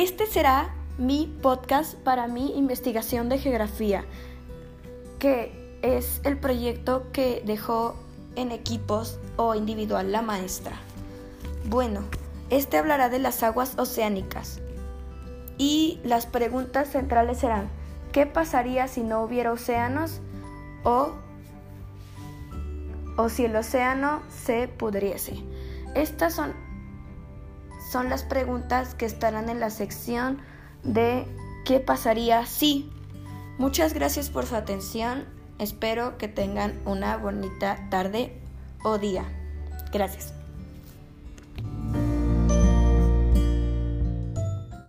Este será mi podcast para mi investigación de geografía, que es el proyecto que dejó en equipos o individual la maestra. Bueno, este hablará de las aguas oceánicas y las preguntas centrales serán ¿qué pasaría si no hubiera océanos o, o si el océano se pudriese? Estas son, son las preguntas que estarán en la sección de ¿qué pasaría si? Muchas gracias por su atención. Espero que tengan una bonita tarde o día. Gracias.